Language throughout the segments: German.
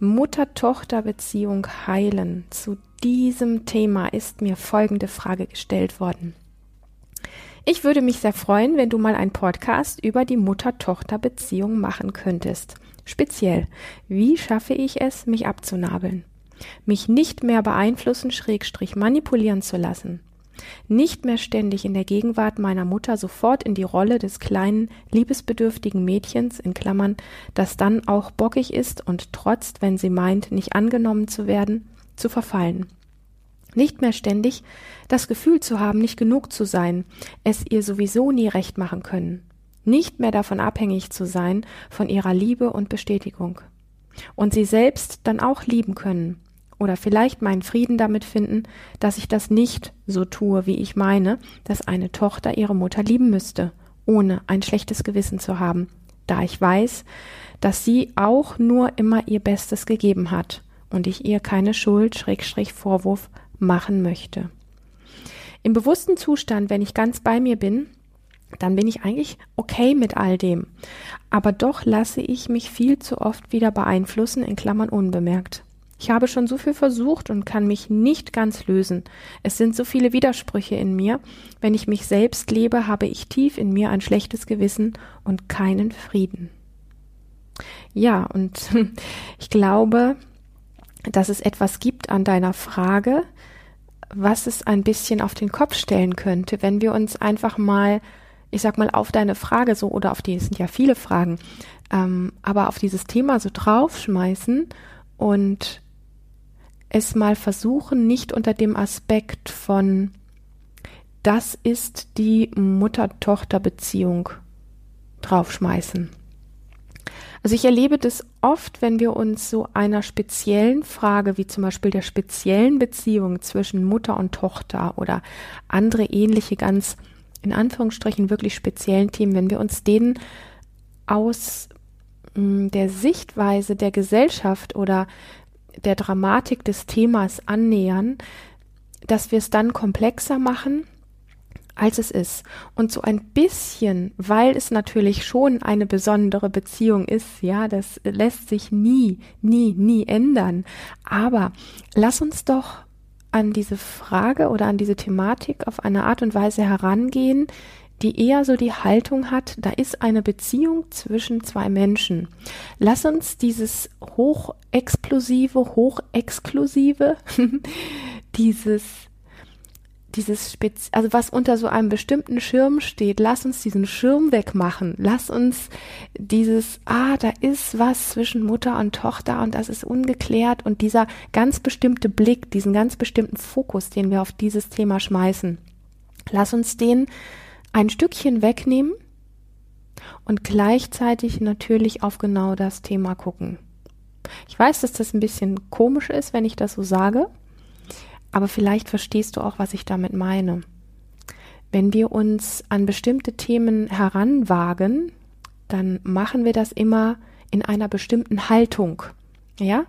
Mutter-Tochter-Beziehung heilen. Zu diesem Thema ist mir folgende Frage gestellt worden. Ich würde mich sehr freuen, wenn du mal einen Podcast über die Mutter-Tochter-Beziehung machen könntest. Speziell, wie schaffe ich es, mich abzunabeln? Mich nicht mehr beeinflussen, schrägstrich manipulieren zu lassen nicht mehr ständig in der Gegenwart meiner Mutter sofort in die Rolle des kleinen, liebesbedürftigen Mädchens in Klammern, das dann auch bockig ist und trotzt, wenn sie meint, nicht angenommen zu werden, zu verfallen. Nicht mehr ständig das Gefühl zu haben, nicht genug zu sein, es ihr sowieso nie recht machen können. Nicht mehr davon abhängig zu sein, von ihrer Liebe und Bestätigung. Und sie selbst dann auch lieben können, oder vielleicht meinen Frieden damit finden, dass ich das nicht so tue, wie ich meine, dass eine Tochter ihre Mutter lieben müsste, ohne ein schlechtes Gewissen zu haben, da ich weiß, dass sie auch nur immer ihr Bestes gegeben hat und ich ihr keine Schuld, Schrägstrich Vorwurf machen möchte. Im bewussten Zustand, wenn ich ganz bei mir bin, dann bin ich eigentlich okay mit all dem. Aber doch lasse ich mich viel zu oft wieder beeinflussen, in Klammern unbemerkt. Ich habe schon so viel versucht und kann mich nicht ganz lösen. Es sind so viele Widersprüche in mir. Wenn ich mich selbst lebe, habe ich tief in mir ein schlechtes Gewissen und keinen Frieden. Ja, und ich glaube, dass es etwas gibt an deiner Frage, was es ein bisschen auf den Kopf stellen könnte, wenn wir uns einfach mal, ich sag mal, auf deine Frage so oder auf die, es sind ja viele Fragen, ähm, aber auf dieses Thema so draufschmeißen und es mal versuchen, nicht unter dem Aspekt von das ist die Mutter-Tochter-Beziehung draufschmeißen. Also ich erlebe das oft, wenn wir uns so einer speziellen Frage, wie zum Beispiel der speziellen Beziehung zwischen Mutter und Tochter oder andere ähnliche, ganz in Anführungsstrichen wirklich speziellen Themen, wenn wir uns denen aus mm, der Sichtweise der Gesellschaft oder der Dramatik des Themas annähern, dass wir es dann komplexer machen, als es ist. Und so ein bisschen, weil es natürlich schon eine besondere Beziehung ist, ja, das lässt sich nie, nie, nie ändern. Aber lass uns doch an diese Frage oder an diese Thematik auf eine Art und Weise herangehen, die eher so die Haltung hat, da ist eine Beziehung zwischen zwei Menschen. Lass uns dieses hochexplosive, hochexklusive, dieses dieses Spez also was unter so einem bestimmten Schirm steht, lass uns diesen Schirm wegmachen. Lass uns dieses, ah, da ist was zwischen Mutter und Tochter und das ist ungeklärt und dieser ganz bestimmte Blick, diesen ganz bestimmten Fokus, den wir auf dieses Thema schmeißen. Lass uns den ein Stückchen wegnehmen und gleichzeitig natürlich auf genau das Thema gucken. Ich weiß, dass das ein bisschen komisch ist, wenn ich das so sage, aber vielleicht verstehst du auch, was ich damit meine. Wenn wir uns an bestimmte Themen heranwagen, dann machen wir das immer in einer bestimmten Haltung. Ja?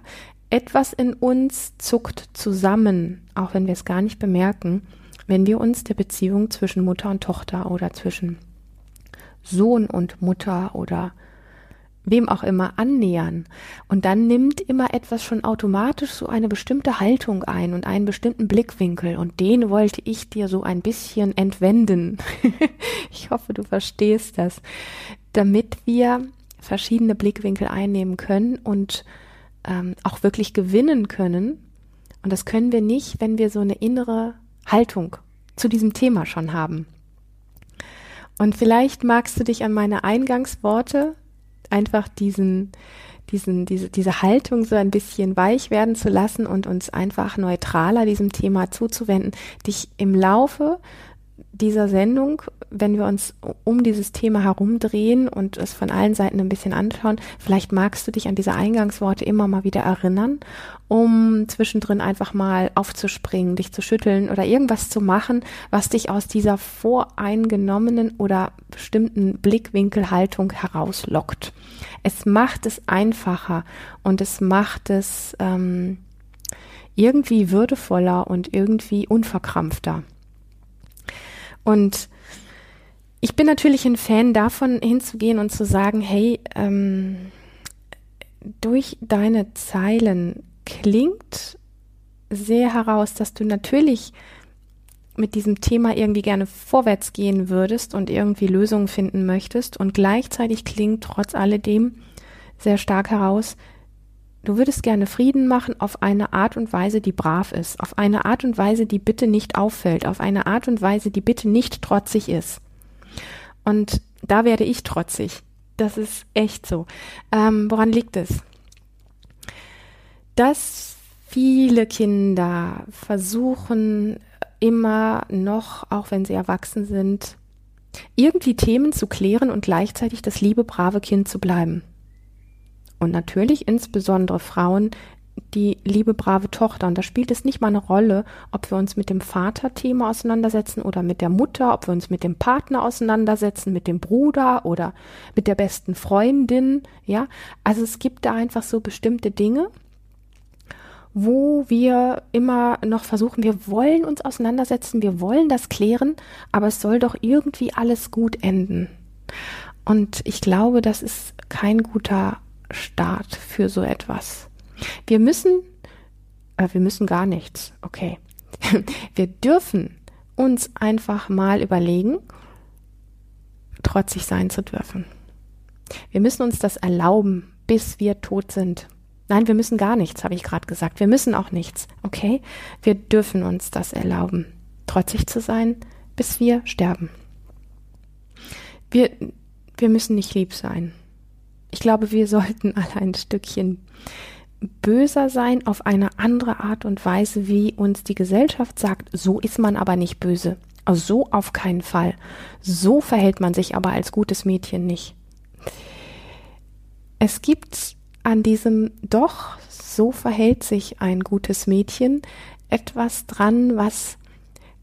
Etwas in uns zuckt zusammen, auch wenn wir es gar nicht bemerken wenn wir uns der Beziehung zwischen Mutter und Tochter oder zwischen Sohn und Mutter oder wem auch immer annähern. Und dann nimmt immer etwas schon automatisch so eine bestimmte Haltung ein und einen bestimmten Blickwinkel. Und den wollte ich dir so ein bisschen entwenden. ich hoffe, du verstehst das. Damit wir verschiedene Blickwinkel einnehmen können und ähm, auch wirklich gewinnen können. Und das können wir nicht, wenn wir so eine innere Haltung zu diesem Thema schon haben. Und vielleicht magst du dich an meine Eingangsworte einfach diesen, diesen, diese, diese Haltung so ein bisschen weich werden zu lassen und uns einfach neutraler diesem Thema zuzuwenden, dich im Laufe dieser Sendung wenn wir uns um dieses Thema herumdrehen und es von allen Seiten ein bisschen anschauen, vielleicht magst du dich an diese Eingangsworte immer mal wieder erinnern, um zwischendrin einfach mal aufzuspringen, dich zu schütteln oder irgendwas zu machen, was dich aus dieser voreingenommenen oder bestimmten Blickwinkelhaltung herauslockt. Es macht es einfacher und es macht es ähm, irgendwie würdevoller und irgendwie unverkrampfter. Und ich bin natürlich ein Fan davon, hinzugehen und zu sagen, hey, ähm, durch deine Zeilen klingt sehr heraus, dass du natürlich mit diesem Thema irgendwie gerne vorwärts gehen würdest und irgendwie Lösungen finden möchtest. Und gleichzeitig klingt trotz alledem sehr stark heraus, Du würdest gerne Frieden machen auf eine Art und Weise, die brav ist, auf eine Art und Weise, die bitte nicht auffällt, auf eine Art und Weise, die bitte nicht trotzig ist. Und da werde ich trotzig. Das ist echt so. Ähm, woran liegt es? Dass viele Kinder versuchen immer noch, auch wenn sie erwachsen sind, irgendwie Themen zu klären und gleichzeitig das liebe, brave Kind zu bleiben. Und natürlich insbesondere Frauen, die liebe brave Tochter. Und da spielt es nicht mal eine Rolle, ob wir uns mit dem Vaterthema auseinandersetzen oder mit der Mutter, ob wir uns mit dem Partner auseinandersetzen, mit dem Bruder oder mit der besten Freundin. Ja, also es gibt da einfach so bestimmte Dinge, wo wir immer noch versuchen, wir wollen uns auseinandersetzen, wir wollen das klären, aber es soll doch irgendwie alles gut enden. Und ich glaube, das ist kein guter Start für so etwas. Wir müssen, äh, wir müssen gar nichts, okay. Wir dürfen uns einfach mal überlegen, trotzig sein zu dürfen. Wir müssen uns das erlauben, bis wir tot sind. Nein, wir müssen gar nichts, habe ich gerade gesagt. Wir müssen auch nichts, okay? Wir dürfen uns das erlauben, trotzig zu sein, bis wir sterben. Wir, wir müssen nicht lieb sein. Ich glaube, wir sollten alle ein Stückchen böser sein auf eine andere Art und Weise, wie uns die Gesellschaft sagt, so ist man aber nicht böse. Also so auf keinen Fall. So verhält man sich aber als gutes Mädchen nicht. Es gibt an diesem doch, so verhält sich ein gutes Mädchen, etwas dran, was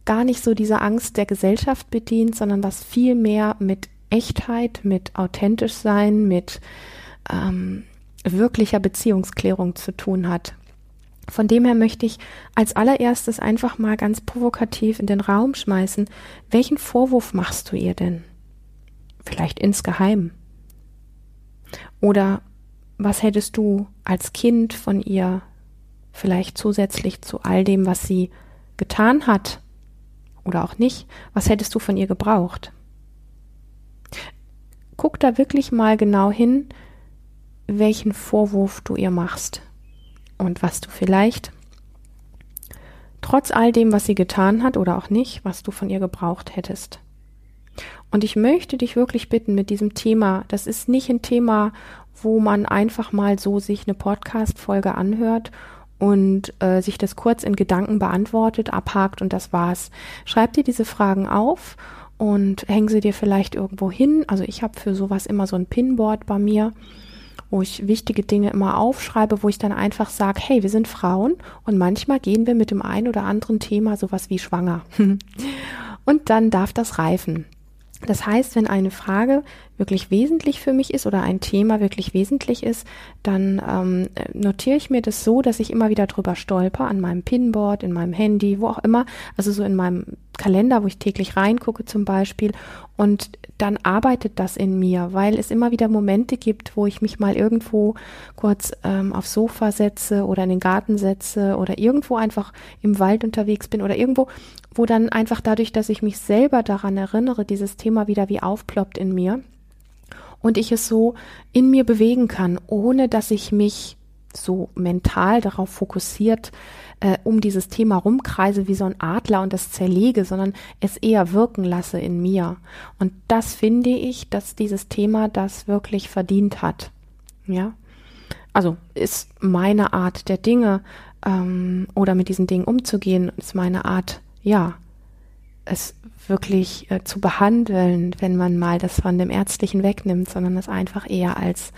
gar nicht so diese Angst der Gesellschaft bedient, sondern was viel mehr mit Echtheit, mit authentisch sein, mit ähm, wirklicher Beziehungsklärung zu tun hat. Von dem her möchte ich als allererstes einfach mal ganz provokativ in den Raum schmeißen, welchen Vorwurf machst du ihr denn? Vielleicht insgeheim. Oder was hättest du als Kind von ihr vielleicht zusätzlich zu all dem, was sie getan hat oder auch nicht, was hättest du von ihr gebraucht? Guck da wirklich mal genau hin, welchen Vorwurf du ihr machst und was du vielleicht trotz all dem, was sie getan hat oder auch nicht, was du von ihr gebraucht hättest. Und ich möchte dich wirklich bitten mit diesem Thema, das ist nicht ein Thema, wo man einfach mal so sich eine Podcast-Folge anhört und äh, sich das kurz in Gedanken beantwortet, abhakt und das war's. Schreib dir diese Fragen auf und häng sie dir vielleicht irgendwo hin. Also ich habe für sowas immer so ein Pinboard bei mir, wo ich wichtige Dinge immer aufschreibe, wo ich dann einfach sage, hey, wir sind Frauen und manchmal gehen wir mit dem einen oder anderen Thema sowas wie schwanger. und dann darf das reifen. Das heißt, wenn eine Frage wirklich wesentlich für mich ist oder ein Thema wirklich wesentlich ist, dann ähm, notiere ich mir das so, dass ich immer wieder drüber stolper an meinem Pinboard, in meinem Handy, wo auch immer, also so in meinem Kalender, wo ich täglich reingucke zum Beispiel. Und dann arbeitet das in mir, weil es immer wieder Momente gibt, wo ich mich mal irgendwo kurz ähm, aufs Sofa setze oder in den Garten setze oder irgendwo einfach im Wald unterwegs bin oder irgendwo, wo dann einfach dadurch, dass ich mich selber daran erinnere, dieses Thema wieder wie aufploppt in mir und ich es so in mir bewegen kann, ohne dass ich mich so mental darauf fokussiert äh, um dieses Thema rumkreise wie so ein Adler und das zerlege, sondern es eher wirken lasse in mir. Und das finde ich, dass dieses Thema das wirklich verdient hat. Ja, also ist meine Art der Dinge ähm, oder mit diesen Dingen umzugehen, ist meine Art, ja, es wirklich äh, zu behandeln, wenn man mal das von dem Ärztlichen wegnimmt, sondern es einfach eher als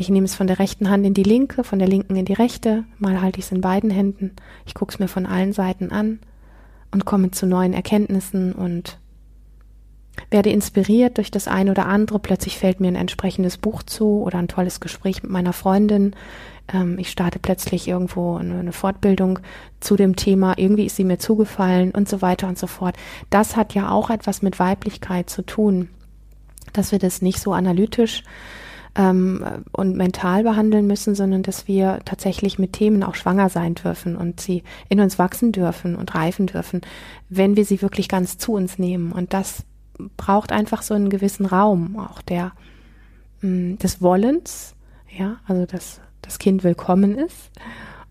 ich nehme es von der rechten Hand in die linke, von der linken in die rechte, mal halte ich es in beiden Händen, ich gucke es mir von allen Seiten an und komme zu neuen Erkenntnissen und werde inspiriert durch das eine oder andere. Plötzlich fällt mir ein entsprechendes Buch zu oder ein tolles Gespräch mit meiner Freundin. Ähm, ich starte plötzlich irgendwo eine, Fortbildung zu dem Thema. Irgendwie ist sie mir zugefallen und so weiter und so fort. Das hat ja auch etwas mit Weiblichkeit zu tun, dass wir das nicht so analytisch ähm, und mental behandeln müssen, sondern dass wir tatsächlich mit Themen auch schwanger sein dürfen und sie in uns wachsen dürfen und reifen dürfen, wenn wir sie wirklich ganz zu uns nehmen. Und das braucht einfach so einen gewissen Raum, auch der mm, des Wollens, ja, also dass das Kind willkommen ist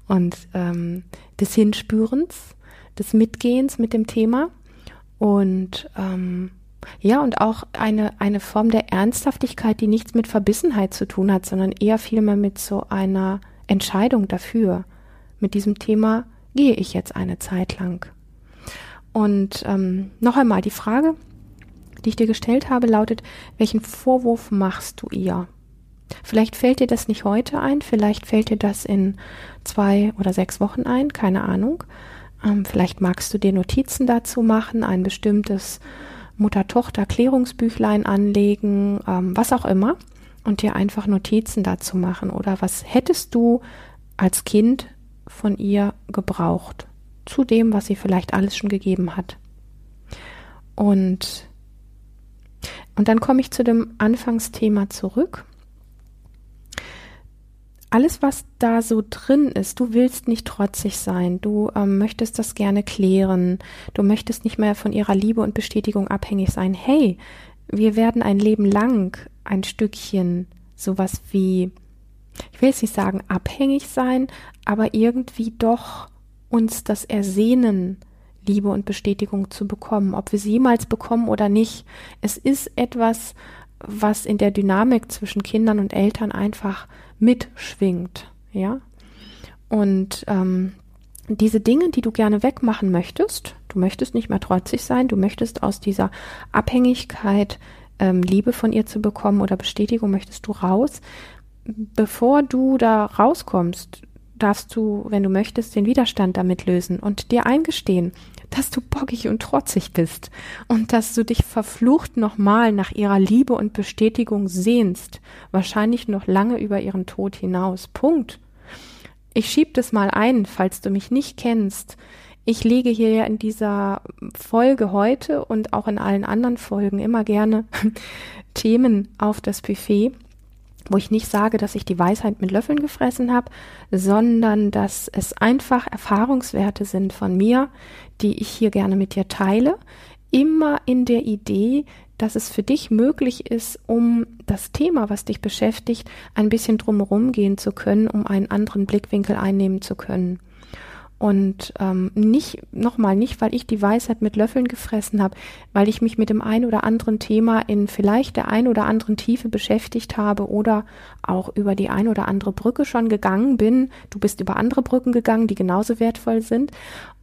und ähm, des Hinspürens, des Mitgehens mit dem Thema und ähm, ja, und auch eine, eine Form der Ernsthaftigkeit, die nichts mit Verbissenheit zu tun hat, sondern eher vielmehr mit so einer Entscheidung dafür. Mit diesem Thema gehe ich jetzt eine Zeit lang. Und ähm, noch einmal die Frage, die ich dir gestellt habe, lautet, welchen Vorwurf machst du ihr? Vielleicht fällt dir das nicht heute ein, vielleicht fällt dir das in zwei oder sechs Wochen ein, keine Ahnung. Ähm, vielleicht magst du dir Notizen dazu machen, ein bestimmtes Mutter-Tochter-Klärungsbüchlein anlegen, ähm, was auch immer, und dir einfach Notizen dazu machen. Oder was hättest du als Kind von ihr gebraucht? Zu dem, was sie vielleicht alles schon gegeben hat. Und und dann komme ich zu dem Anfangsthema zurück. Alles, was da so drin ist, du willst nicht trotzig sein, du ähm, möchtest das gerne klären, du möchtest nicht mehr von ihrer Liebe und Bestätigung abhängig sein. Hey, wir werden ein Leben lang ein Stückchen sowas wie, ich will jetzt nicht sagen abhängig sein, aber irgendwie doch uns das Ersehnen Liebe und Bestätigung zu bekommen, ob wir sie jemals bekommen oder nicht. Es ist etwas, was in der Dynamik zwischen Kindern und Eltern einfach mitschwingt, ja. Und ähm, diese Dinge, die du gerne wegmachen möchtest, du möchtest nicht mehr trotzig sein, du möchtest aus dieser Abhängigkeit ähm, Liebe von ihr zu bekommen oder Bestätigung möchtest du raus. Bevor du da rauskommst, darfst du, wenn du möchtest, den Widerstand damit lösen und dir eingestehen, dass du bockig und trotzig bist und dass du dich verflucht nochmal nach ihrer Liebe und Bestätigung sehnst, wahrscheinlich noch lange über ihren Tod hinaus. Punkt. Ich schieb das mal ein, falls du mich nicht kennst. Ich lege hier ja in dieser Folge heute und auch in allen anderen Folgen immer gerne Themen auf das Buffet wo ich nicht sage, dass ich die Weisheit mit Löffeln gefressen habe, sondern dass es einfach Erfahrungswerte sind von mir, die ich hier gerne mit dir teile, immer in der Idee, dass es für dich möglich ist, um das Thema, was dich beschäftigt, ein bisschen drumherum gehen zu können, um einen anderen Blickwinkel einnehmen zu können. Und ähm, nicht, nochmal, nicht, weil ich die Weisheit mit Löffeln gefressen habe, weil ich mich mit dem ein oder anderen Thema in vielleicht der ein oder anderen Tiefe beschäftigt habe oder auch über die ein oder andere Brücke schon gegangen bin. Du bist über andere Brücken gegangen, die genauso wertvoll sind.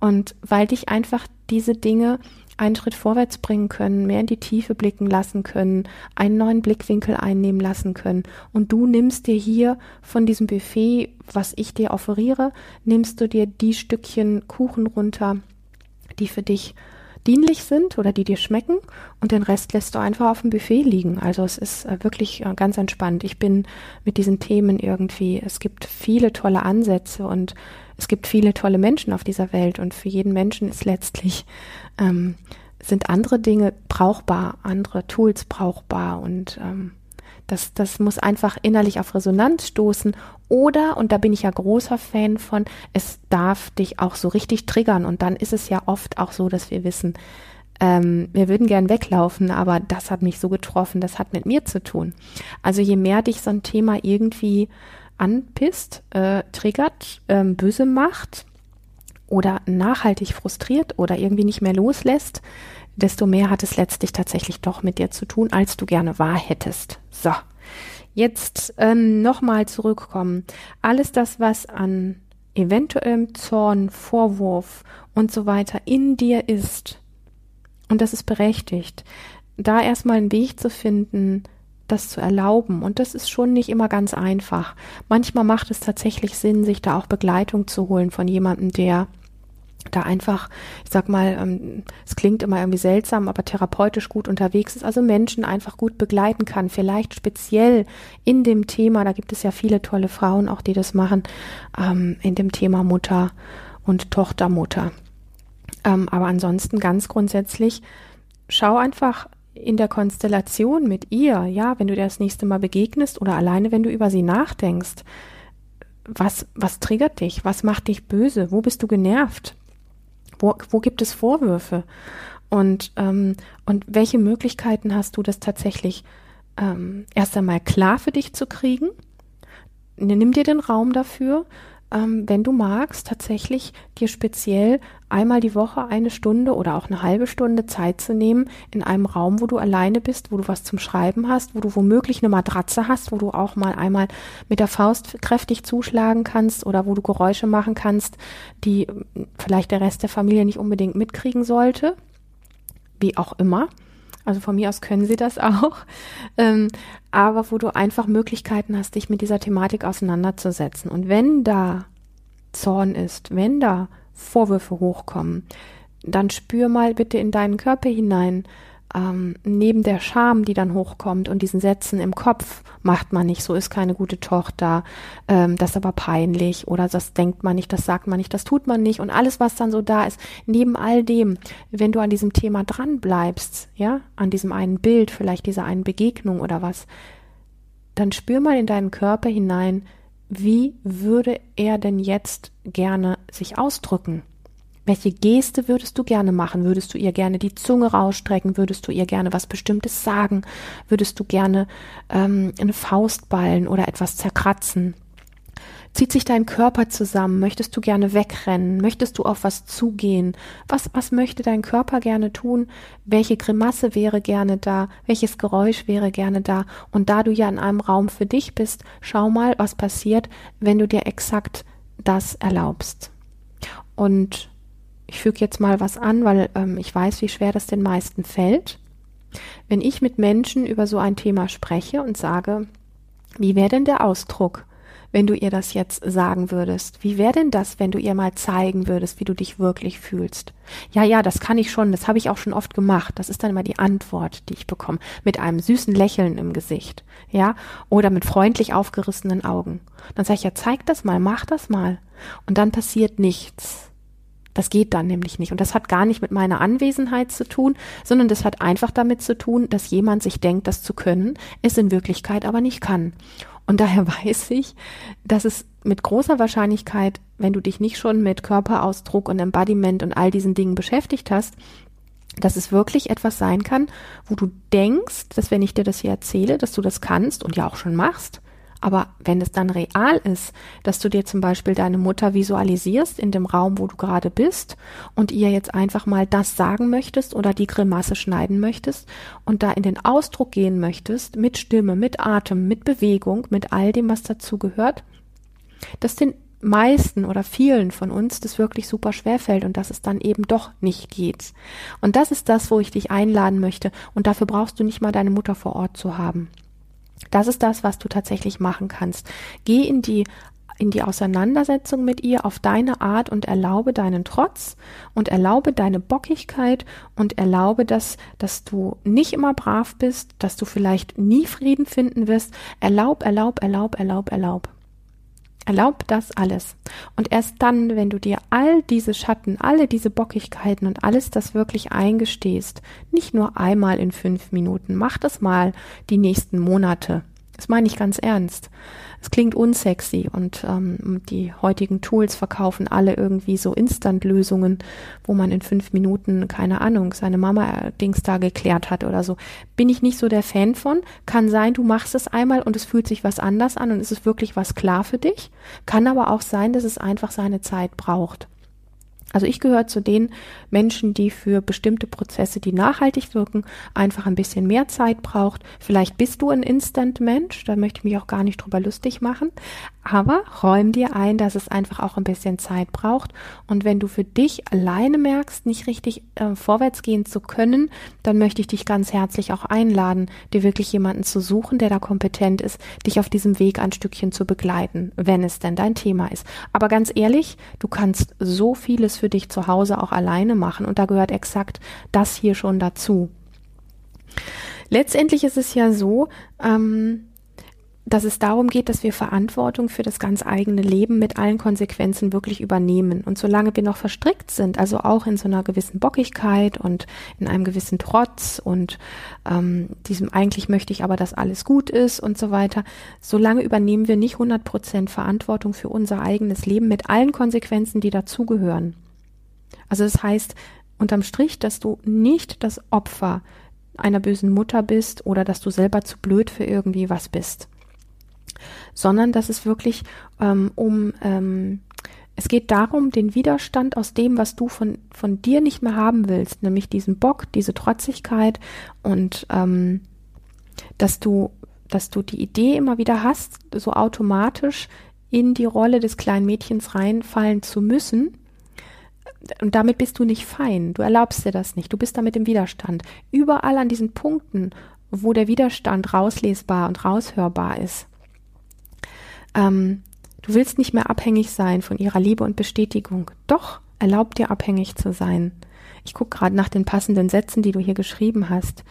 Und weil dich einfach diese Dinge einen Schritt vorwärts bringen können, mehr in die Tiefe blicken lassen können, einen neuen Blickwinkel einnehmen lassen können. Und du nimmst dir hier von diesem Buffet, was ich dir offeriere, nimmst du dir die Stückchen Kuchen runter, die für dich dienlich sind oder die dir schmecken und den Rest lässt du einfach auf dem Buffet liegen. Also es ist äh, wirklich äh, ganz entspannt. Ich bin mit diesen Themen irgendwie, es gibt viele tolle Ansätze und es gibt viele tolle Menschen auf dieser Welt und für jeden Menschen ist letztlich ähm, sind andere Dinge brauchbar, andere Tools brauchbar und ähm, das, das muss einfach innerlich auf Resonanz stoßen. Oder, und da bin ich ja großer Fan von, es darf dich auch so richtig triggern. Und dann ist es ja oft auch so, dass wir wissen, ähm, wir würden gern weglaufen, aber das hat mich so getroffen, das hat mit mir zu tun. Also je mehr dich so ein Thema irgendwie anpisst, äh, triggert, ähm, böse macht oder nachhaltig frustriert oder irgendwie nicht mehr loslässt, desto mehr hat es letztlich tatsächlich doch mit dir zu tun, als du gerne wahr hättest. So, jetzt ähm, nochmal zurückkommen. Alles das, was an eventuellem Zorn, Vorwurf und so weiter in dir ist, Und das ist berechtigt. Da erstmal einen Weg zu finden, das zu erlauben. Und das ist schon nicht immer ganz einfach. Manchmal macht es tatsächlich Sinn, sich da auch Begleitung zu holen von jemandem, der da einfach, ich sag mal, ähm, es klingt immer irgendwie seltsam, aber therapeutisch gut unterwegs ist, also Menschen einfach gut begleiten kann, vielleicht speziell in dem Thema, da gibt es ja viele tolle Frauen auch, die das machen, ähm, in dem Thema Mutter und Tochtermutter. Ähm, aber ansonsten ganz grundsätzlich, schau einfach in der Konstellation mit ihr, ja, wenn du dir das nächste Mal begegnest oder alleine, wenn du über sie nachdenkst, was, was triggert dich? Was macht dich böse? Wo bist du genervt? Wo, wo gibt es Vorwürfe? Und, ähm, und welche Möglichkeiten hast du, das tatsächlich ähm, erst einmal klar für dich zu kriegen? Nimm dir den Raum dafür ähm, wenn du magst, tatsächlich dir speziell einmal die Woche eine Stunde oder auch eine halbe Stunde Zeit zu nehmen in einem Raum, wo du alleine bist, wo du was zum Schreiben hast, wo du womöglich eine Matratze hast, wo du auch mal einmal mit der Faust kräftig zuschlagen kannst oder wo du Geräusche machen kannst, die vielleicht der Rest der Familie nicht unbedingt mitkriegen sollte. Wie auch immer. Also von mir aus können sie das auch. Ähm, aber wo du einfach Möglichkeiten hast, dich mit dieser Thematik auseinanderzusetzen. Und wenn da Zorn ist, wenn da Vorwürfe hochkommen, dann spür mal bitte in deinen Körper hinein, ähm, neben der Scham, die dann hochkommt und diesen Sätzen im Kopf, macht man nicht, so ist keine gute Tochter, ähm, das ist aber peinlich oder das denkt man nicht, das sagt man nicht, das tut man nicht und alles, was dann so da ist, neben all dem, wenn du an diesem Thema dran bleibst, ja, an diesem einen Bild, vielleicht dieser einen Begegnung oder was, dann spür mal in deinen Körper hinein, wie würde er denn jetzt gerne sich ausdrücken? Welche Geste würdest du gerne machen? Würdest du ihr gerne die Zunge rausstrecken? Würdest du ihr gerne was Bestimmtes sagen? Würdest du gerne ähm, eine Faust ballen oder etwas zerkratzen? Zieht sich dein Körper zusammen? Möchtest du gerne wegrennen? Möchtest du auf was zugehen? Was, was möchte dein Körper gerne tun? Welche Grimasse wäre gerne da? Welches Geräusch wäre gerne da? Und da du ja in einem Raum für dich bist, schau mal, was passiert, wenn du dir exakt das erlaubst. Und ich füge jetzt mal was an, weil ähm, ich weiß, wie schwer das den meisten fällt. Wenn ich mit Menschen über so ein Thema spreche und sage, wie wäre denn der Ausdruck, wenn du ihr das jetzt sagen würdest? Wie wäre denn das, wenn du ihr mal zeigen würdest, wie du dich wirklich fühlst? Ja, ja, das kann ich schon, das habe ich auch schon oft gemacht. Das ist dann immer die Antwort, die ich bekomme, mit einem süßen Lächeln im Gesicht, ja, oder mit freundlich aufgerissenen Augen. Dann sage ich ja, zeig das mal, mach das mal. Und dann passiert nichts. Das geht dann nämlich nicht. Und das hat gar nicht mit meiner Anwesenheit zu tun, sondern das hat einfach damit zu tun, dass jemand sich denkt, das zu können, es in Wirklichkeit aber nicht kann. Und daher weiß ich, dass es mit großer Wahrscheinlichkeit, wenn du dich nicht schon mit Körperausdruck und Embodiment und all diesen Dingen beschäftigt hast, dass es wirklich etwas sein kann, wo du denkst, dass wenn ich dir das hier erzähle, dass du das kannst und ja auch schon machst, aber wenn es dann real ist, dass du dir zum Beispiel deine Mutter visualisierst in dem Raum, wo du gerade bist und ihr jetzt einfach mal das sagen möchtest oder die Grimasse schneiden möchtest und da in den Ausdruck gehen möchtest, mit Stimme, mit Atem, mit Bewegung, mit all dem, was dazu gehört, dass den meisten oder vielen von uns das wirklich super schwer fällt und dass es dann eben doch nicht geht. Und das ist das, wo ich dich einladen möchte. Und dafür brauchst du nicht mal deine Mutter vor Ort zu haben. Das ist das, was du tatsächlich machen kannst. Geh in die in die Auseinandersetzung mit ihr auf deine Art und erlaube deinen Trotz und erlaube deine Bockigkeit und erlaube das, dass du nicht immer brav bist, dass du vielleicht nie Frieden finden wirst. Erlaub, erlaub, erlaub, erlaub, erlaub. Erlaub das alles. Und erst dann, wenn du dir all diese Schatten, alle diese Bockigkeiten und alles das wirklich eingestehst, nicht nur einmal in fünf Minuten, mach das mal die nächsten Monate. Das meine ich ganz ernst. Es klingt unsexy und ähm, die heutigen Tools verkaufen alle irgendwie so Instant-Lösungen, wo man in fünf Minuten, keine Ahnung, seine Mama-Dings da geklärt hat oder so. Bin ich nicht so der Fan von. Kann sein, du machst es einmal und es fühlt sich was anders an und es ist wirklich was klar für dich. Kann aber auch sein, dass es einfach seine Zeit braucht. Also ich gehöre zu den Menschen, die für bestimmte Prozesse, die nachhaltig wirken, einfach ein bisschen mehr Zeit braucht. Vielleicht bist du ein Instant-Mensch, da möchte ich mich auch gar nicht drüber lustig machen. Aber räum dir ein, dass es einfach auch ein bisschen Zeit braucht. Und wenn du für dich alleine merkst, nicht richtig äh, vorwärts gehen zu können, dann möchte ich dich ganz herzlich auch einladen, dir wirklich jemanden zu suchen, der da kompetent ist, dich auf diesem Weg ein Stückchen zu begleiten, wenn es denn dein Thema ist. Aber ganz ehrlich, du kannst so vieles für dich zu Hause auch alleine machen. Und da gehört exakt das hier schon dazu. Letztendlich ist es ja so, ähm, dass es darum geht, dass wir Verantwortung für das ganz eigene Leben mit allen Konsequenzen wirklich übernehmen. Und solange wir noch verstrickt sind, also auch in so einer gewissen Bockigkeit und in einem gewissen Trotz und ähm, diesem eigentlich möchte ich aber, dass alles gut ist und so weiter, solange übernehmen wir nicht 100 Prozent Verantwortung für unser eigenes Leben mit allen Konsequenzen, die dazugehören. Also das heißt, unterm Strich, dass du nicht das Opfer einer bösen Mutter bist oder dass du selber zu blöd für irgendwie was bist sondern dass es wirklich ähm, um ähm, es geht darum, den Widerstand aus dem, was du von, von dir nicht mehr haben willst, nämlich diesen Bock, diese Trotzigkeit und ähm, dass du, dass du die Idee immer wieder hast, so automatisch in die Rolle des kleinen Mädchens reinfallen zu müssen. Und damit bist du nicht fein. Du erlaubst dir das nicht. Du bist damit im Widerstand. Überall an diesen Punkten, wo der Widerstand rauslesbar und raushörbar ist, ähm, du willst nicht mehr abhängig sein von ihrer Liebe und Bestätigung. Doch, erlaub dir abhängig zu sein. Ich gucke gerade nach den passenden Sätzen, die du hier geschrieben hast.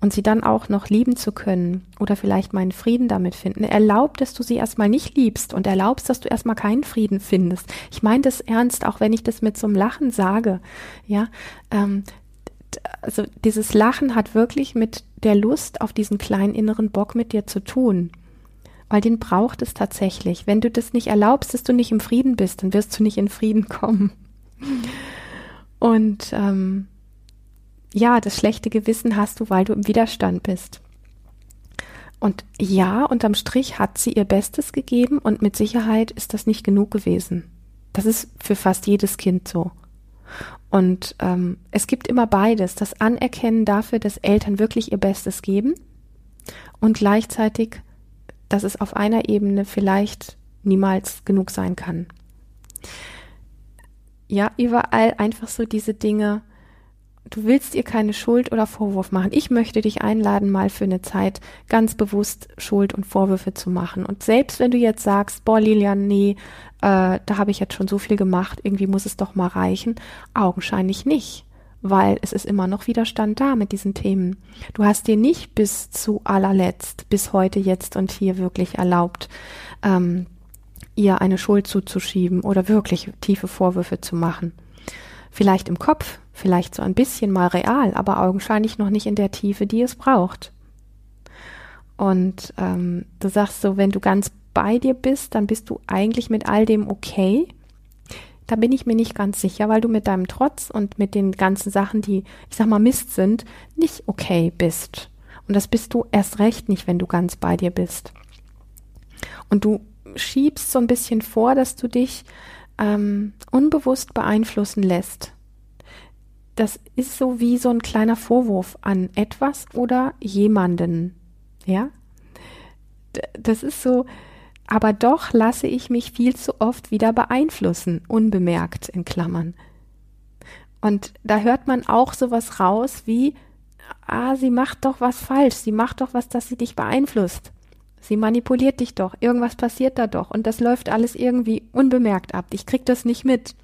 Und sie dann auch noch lieben zu können oder vielleicht meinen Frieden damit finden. Erlaub, dass du sie erstmal nicht liebst und erlaubst, dass du erstmal keinen Frieden findest. Ich meine das ernst, auch wenn ich das mit so einem Lachen sage. Ja, ähm, also dieses Lachen hat wirklich mit der Lust auf diesen kleinen inneren Bock mit dir zu tun weil den braucht es tatsächlich. Wenn du das nicht erlaubst, dass du nicht im Frieden bist, dann wirst du nicht in Frieden kommen. Und ähm, ja, das schlechte Gewissen hast du, weil du im Widerstand bist. Und ja, unterm Strich hat sie ihr Bestes gegeben und mit Sicherheit ist das nicht genug gewesen. Das ist für fast jedes Kind so. Und ähm, es gibt immer beides, das Anerkennen dafür, dass Eltern wirklich ihr Bestes geben und gleichzeitig dass es auf einer Ebene vielleicht niemals genug sein kann. Ja, überall einfach so diese Dinge. Du willst ihr keine Schuld oder Vorwurf machen. Ich möchte dich einladen, mal für eine Zeit ganz bewusst Schuld und Vorwürfe zu machen. Und selbst wenn du jetzt sagst, boah, Lilian, nee, äh, da habe ich jetzt schon so viel gemacht, irgendwie muss es doch mal reichen, augenscheinlich nicht weil es ist immer noch Widerstand da mit diesen Themen. Du hast dir nicht bis zu allerletzt, bis heute, jetzt und hier wirklich erlaubt, ähm, ihr eine Schuld zuzuschieben oder wirklich tiefe Vorwürfe zu machen. Vielleicht im Kopf, vielleicht so ein bisschen mal real, aber augenscheinlich noch nicht in der Tiefe, die es braucht. Und ähm, du sagst so, wenn du ganz bei dir bist, dann bist du eigentlich mit all dem okay da bin ich mir nicht ganz sicher, weil du mit deinem Trotz und mit den ganzen Sachen, die, ich sag mal, Mist sind, nicht okay bist. Und das bist du erst recht nicht, wenn du ganz bei dir bist. Und du schiebst so ein bisschen vor, dass du dich ähm, unbewusst beeinflussen lässt. Das ist so wie so ein kleiner Vorwurf an etwas oder jemanden. Ja? Das ist so, aber doch lasse ich mich viel zu oft wieder beeinflussen, unbemerkt in Klammern. Und da hört man auch sowas raus wie, ah, sie macht doch was falsch, sie macht doch was, dass sie dich beeinflusst. Sie manipuliert dich doch, irgendwas passiert da doch und das läuft alles irgendwie unbemerkt ab. Ich krieg das nicht mit.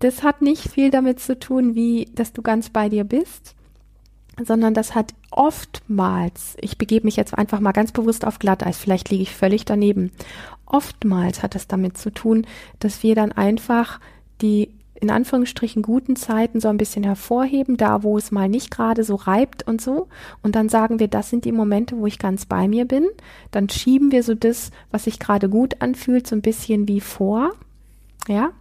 Das hat nicht viel damit zu tun, wie, dass du ganz bei dir bist, sondern das hat oftmals, ich begebe mich jetzt einfach mal ganz bewusst auf Glatteis, vielleicht liege ich völlig daneben, oftmals hat es damit zu tun, dass wir dann einfach die in Anführungsstrichen guten Zeiten so ein bisschen hervorheben, da wo es mal nicht gerade so reibt und so. Und dann sagen wir, das sind die Momente, wo ich ganz bei mir bin. Dann schieben wir so das, was sich gerade gut anfühlt, so ein bisschen wie vor. Ja.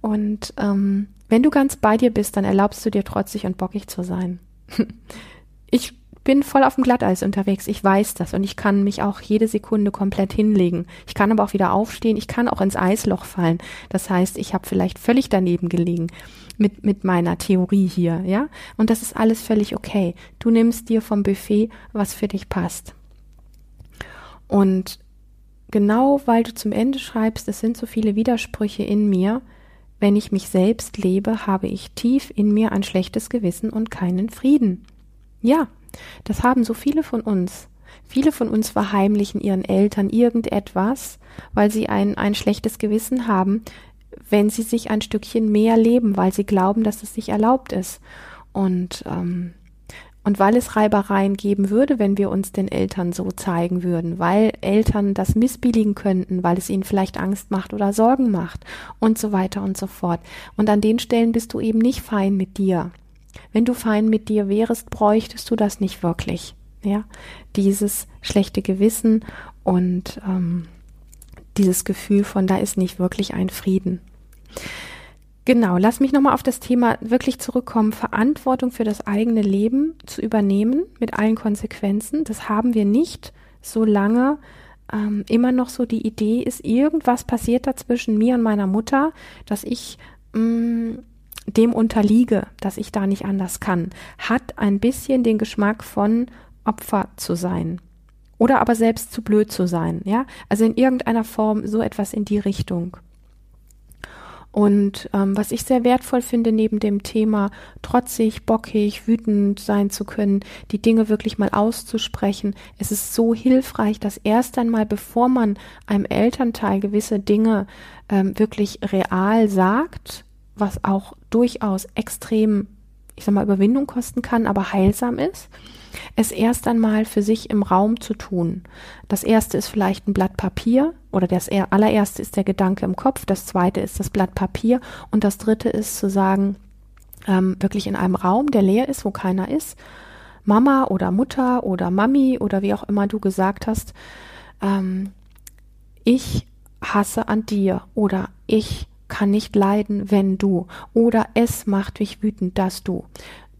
Und ähm, wenn du ganz bei dir bist, dann erlaubst du dir trotzig und bockig zu sein. ich bin voll auf dem Glatteis unterwegs. Ich weiß das und ich kann mich auch jede Sekunde komplett hinlegen. Ich kann aber auch wieder aufstehen. Ich kann auch ins Eisloch fallen. Das heißt, ich habe vielleicht völlig daneben gelegen mit, mit meiner Theorie hier, ja? Und das ist alles völlig okay. Du nimmst dir vom Buffet, was für dich passt. Und genau weil du zum Ende schreibst, es sind so viele Widersprüche in mir, wenn ich mich selbst lebe, habe ich tief in mir ein schlechtes Gewissen und keinen Frieden. Ja, das haben so viele von uns. Viele von uns verheimlichen ihren Eltern irgendetwas, weil sie ein, ein schlechtes Gewissen haben, wenn sie sich ein Stückchen mehr leben, weil sie glauben, dass es sich erlaubt ist. Und, ähm, und weil es Reibereien geben würde, wenn wir uns den Eltern so zeigen würden, weil Eltern das missbilligen könnten, weil es ihnen vielleicht Angst macht oder Sorgen macht und so weiter und so fort. Und an den Stellen bist du eben nicht fein mit dir. Wenn du fein mit dir wärest, bräuchtest du das nicht wirklich. Ja, dieses schlechte Gewissen und ähm, dieses Gefühl von, da ist nicht wirklich ein Frieden. Genau, lass mich nochmal auf das Thema wirklich zurückkommen, Verantwortung für das eigene Leben zu übernehmen mit allen Konsequenzen. Das haben wir nicht, solange ähm, immer noch so die Idee ist, irgendwas passiert da zwischen mir und meiner Mutter, dass ich mh, mm, dem unterliege, dass ich da nicht anders kann, hat ein bisschen den Geschmack von Opfer zu sein. Oder aber selbst zu blöd zu sein, ja? Also in irgendeiner Form so etwas in die Richtung. Und ähm, was ich sehr wertvoll finde, neben dem Thema trotzig, bockig, wütend sein zu können, die Dinge wirklich mal auszusprechen, es ist so hilfreich, dass erst einmal, bevor man einem Elternteil gewisse Dinge ähm, wirklich real sagt, was auch durchaus extrem, ich sag mal, Überwindung kosten kann, aber heilsam ist, es erst einmal für sich im Raum zu tun. Das erste ist vielleicht ein Blatt Papier oder das allererste ist der Gedanke im Kopf, das zweite ist das Blatt Papier und das dritte ist zu sagen, ähm, wirklich in einem Raum, der leer ist, wo keiner ist, Mama oder Mutter oder Mami oder wie auch immer du gesagt hast, ähm, ich hasse an dir oder ich kann nicht leiden, wenn du oder es macht mich wütend, dass du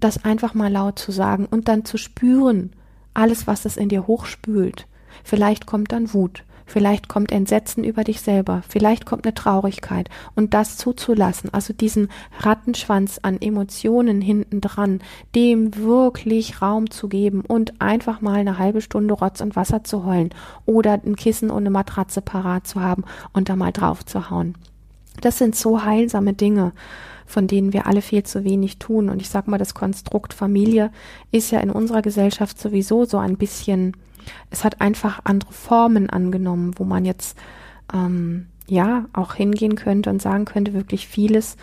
das einfach mal laut zu sagen und dann zu spüren, alles, was es in dir hochspült. Vielleicht kommt dann Wut, vielleicht kommt Entsetzen über dich selber, vielleicht kommt eine Traurigkeit und das zuzulassen, also diesen Rattenschwanz an Emotionen hinten dran, dem wirklich Raum zu geben und einfach mal eine halbe Stunde Rotz und Wasser zu heulen oder ein Kissen und eine Matratze parat zu haben und da mal drauf zu hauen. Das sind so heilsame Dinge von denen wir alle viel zu wenig tun. Und ich sag mal, das Konstrukt Familie ist ja in unserer Gesellschaft sowieso so ein bisschen, es hat einfach andere Formen angenommen, wo man jetzt ähm, ja auch hingehen könnte und sagen könnte, wirklich vieles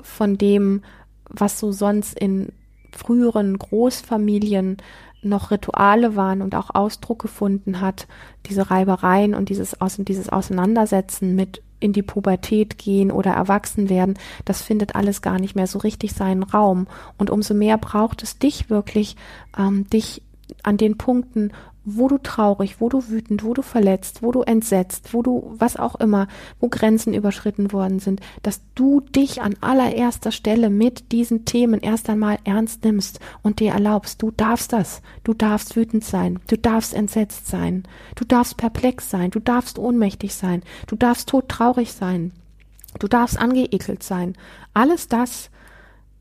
von dem, was so sonst in früheren Großfamilien noch Rituale waren und auch Ausdruck gefunden hat, diese Reibereien und dieses, dieses Auseinandersetzen mit in die Pubertät gehen oder erwachsen werden, das findet alles gar nicht mehr so richtig seinen Raum. Und umso mehr braucht es dich wirklich, ähm, dich an den Punkten, wo du traurig, wo du wütend, wo du verletzt, wo du entsetzt, wo du was auch immer, wo Grenzen überschritten worden sind, dass du dich an allererster Stelle mit diesen Themen erst einmal ernst nimmst und dir erlaubst, du darfst das, du darfst wütend sein, du darfst entsetzt sein, du darfst perplex sein, du darfst ohnmächtig sein, du darfst todtraurig sein, du darfst angeekelt sein. Alles das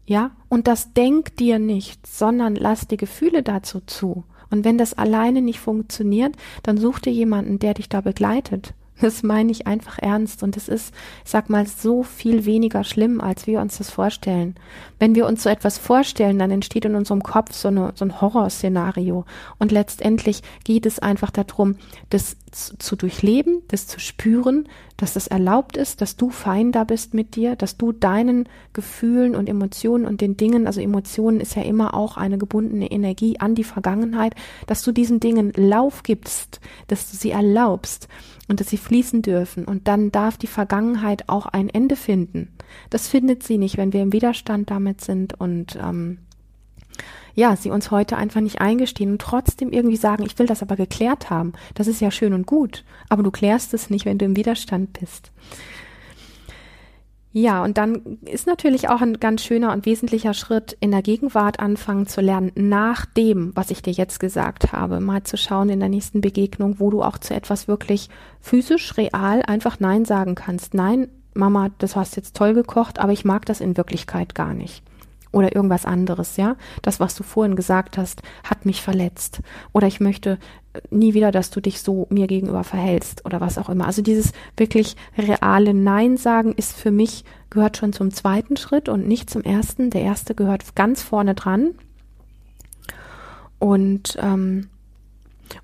ja, und das denk dir nicht, sondern lass die Gefühle dazu zu. Und wenn das alleine nicht funktioniert, dann such dir jemanden, der dich da begleitet. Das meine ich einfach ernst. Und es ist, ich sag mal, so viel weniger schlimm, als wir uns das vorstellen. Wenn wir uns so etwas vorstellen, dann entsteht in unserem Kopf so, eine, so ein Horrorszenario. Und letztendlich geht es einfach darum, das zu durchleben, das zu spüren, dass das erlaubt ist, dass du fein da bist mit dir, dass du deinen Gefühlen und Emotionen und den Dingen, also Emotionen ist ja immer auch eine gebundene Energie an die Vergangenheit, dass du diesen Dingen Lauf gibst, dass du sie erlaubst und dass sie fließen dürfen und dann darf die Vergangenheit auch ein Ende finden. Das findet sie nicht, wenn wir im Widerstand damit sind und ähm, ja, sie uns heute einfach nicht eingestehen und trotzdem irgendwie sagen, ich will das aber geklärt haben. Das ist ja schön und gut, aber du klärst es nicht, wenn du im Widerstand bist. Ja, und dann ist natürlich auch ein ganz schöner und wesentlicher Schritt, in der Gegenwart anfangen zu lernen, nach dem, was ich dir jetzt gesagt habe, mal zu schauen in der nächsten Begegnung, wo du auch zu etwas wirklich physisch, real einfach Nein sagen kannst. Nein, Mama, das hast jetzt toll gekocht, aber ich mag das in Wirklichkeit gar nicht. Oder irgendwas anderes, ja. Das, was du vorhin gesagt hast, hat mich verletzt. Oder ich möchte äh, nie wieder, dass du dich so mir gegenüber verhältst oder was auch immer. Also dieses wirklich reale Nein sagen ist für mich, gehört schon zum zweiten Schritt und nicht zum ersten. Der erste gehört ganz vorne dran. Und, ähm,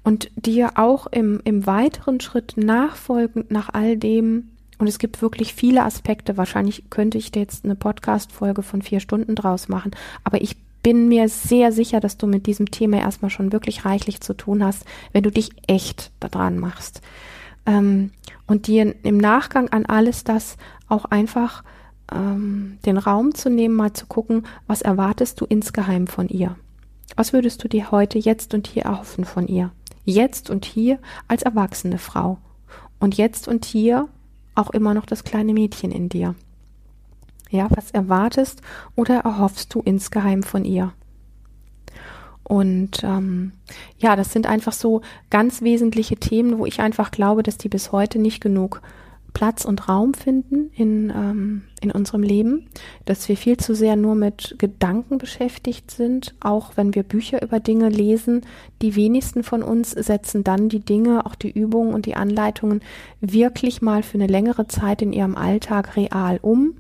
und dir auch im, im weiteren Schritt nachfolgend nach all dem, und es gibt wirklich viele Aspekte. Wahrscheinlich könnte ich jetzt eine Podcast-Folge von vier Stunden draus machen. Aber ich bin mir sehr sicher, dass du mit diesem Thema erstmal schon wirklich reichlich zu tun hast, wenn du dich echt daran machst. Ähm, und dir im Nachgang an alles das auch einfach ähm, den Raum zu nehmen, mal zu gucken, was erwartest du insgeheim von ihr? Was würdest du dir heute, jetzt und hier erhoffen von ihr? Jetzt und hier als erwachsene Frau. Und jetzt und hier auch immer noch das kleine Mädchen in dir. Ja, was erwartest oder erhoffst du insgeheim von ihr? Und ähm, ja, das sind einfach so ganz wesentliche Themen, wo ich einfach glaube, dass die bis heute nicht genug Platz und Raum finden in, ähm, in unserem Leben, dass wir viel zu sehr nur mit Gedanken beschäftigt sind, auch wenn wir Bücher über Dinge lesen. Die wenigsten von uns setzen dann die Dinge, auch die Übungen und die Anleitungen wirklich mal für eine längere Zeit in ihrem Alltag real um.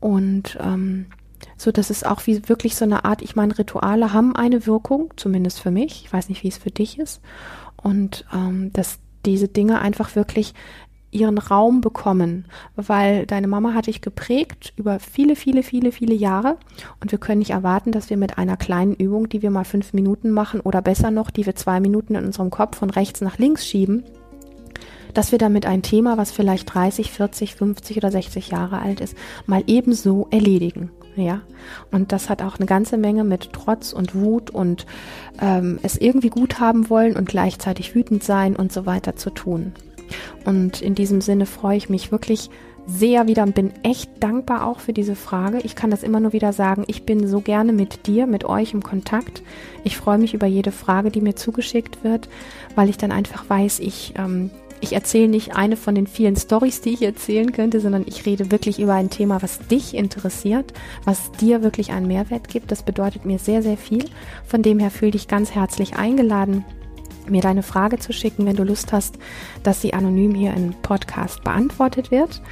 Und ähm, so dass es auch wie wirklich so eine Art, ich meine, Rituale haben eine Wirkung, zumindest für mich. Ich weiß nicht, wie es für dich ist. Und ähm, dass diese Dinge einfach wirklich ihren Raum bekommen, weil deine Mama hat dich geprägt über viele, viele, viele, viele Jahre und wir können nicht erwarten, dass wir mit einer kleinen Übung, die wir mal fünf Minuten machen oder besser noch, die wir zwei Minuten in unserem Kopf von rechts nach links schieben, dass wir damit ein Thema, was vielleicht 30, 40, 50 oder 60 Jahre alt ist, mal ebenso erledigen. Ja, und das hat auch eine ganze Menge mit Trotz und Wut und ähm, es irgendwie gut haben wollen und gleichzeitig wütend sein und so weiter zu tun. Und in diesem Sinne freue ich mich wirklich sehr wieder und bin echt dankbar auch für diese Frage. Ich kann das immer nur wieder sagen. Ich bin so gerne mit dir, mit euch im Kontakt. Ich freue mich über jede Frage, die mir zugeschickt wird, weil ich dann einfach weiß, ich, ähm, ich erzähle nicht eine von den vielen Stories, die ich erzählen könnte, sondern ich rede wirklich über ein Thema, was dich interessiert, was dir wirklich einen Mehrwert gibt. Das bedeutet mir sehr, sehr viel. Von dem her fühle dich ganz herzlich eingeladen mir deine Frage zu schicken, wenn du Lust hast, dass sie anonym hier im Podcast beantwortet wird.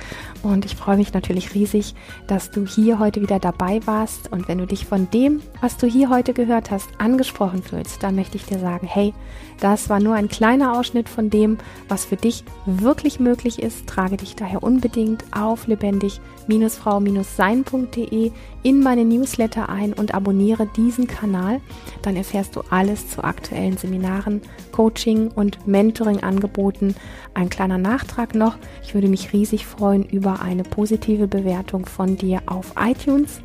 Und ich freue mich natürlich riesig, dass du hier heute wieder dabei warst. Und wenn du dich von dem, was du hier heute gehört hast, angesprochen fühlst, dann möchte ich dir sagen, hey, das war nur ein kleiner Ausschnitt von dem, was für dich wirklich möglich ist. Trage dich daher unbedingt auf lebendig-frau-sein.de in meine Newsletter ein und abonniere diesen Kanal. Dann erfährst du alles zu aktuellen Seminaren, Coaching und Mentoring-Angeboten. Ein kleiner Nachtrag noch. Ich würde mich riesig freuen über eine positive Bewertung von dir auf iTunes.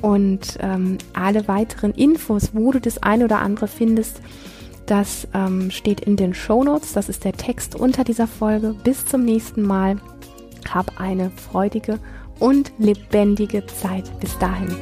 Und ähm, alle weiteren Infos, wo du das eine oder andere findest, das ähm, steht in den Show Notes. Das ist der Text unter dieser Folge. Bis zum nächsten Mal. Hab eine freudige und lebendige Zeit. Bis dahin.